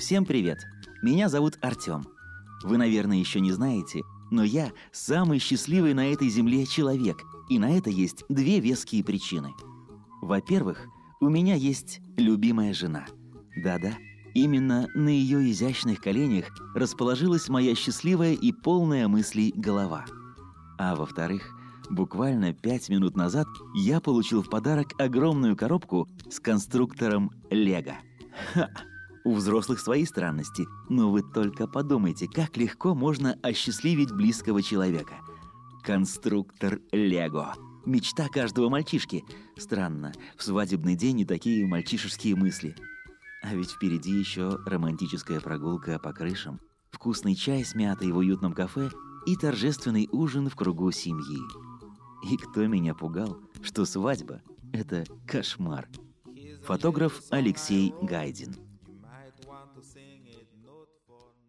Всем привет! Меня зовут Артём. Вы, наверное, еще не знаете, но я самый счастливый на этой земле человек, и на это есть две веские причины. Во-первых, у меня есть любимая жена. Да-да, именно на ее изящных коленях расположилась моя счастливая и полная мыслей голова. А во-вторых, буквально пять минут назад я получил в подарок огромную коробку с конструктором Лего. Ха! У взрослых свои странности, но вы только подумайте, как легко можно осчастливить близкого человека. Конструктор Лего. Мечта каждого мальчишки. Странно, в свадебный день и такие мальчишеские мысли. А ведь впереди еще романтическая прогулка по крышам, вкусный чай с мятой в уютном кафе и торжественный ужин в кругу семьи. И кто меня пугал, что свадьба – это кошмар. Фотограф Алексей Гайдин. to sing it note for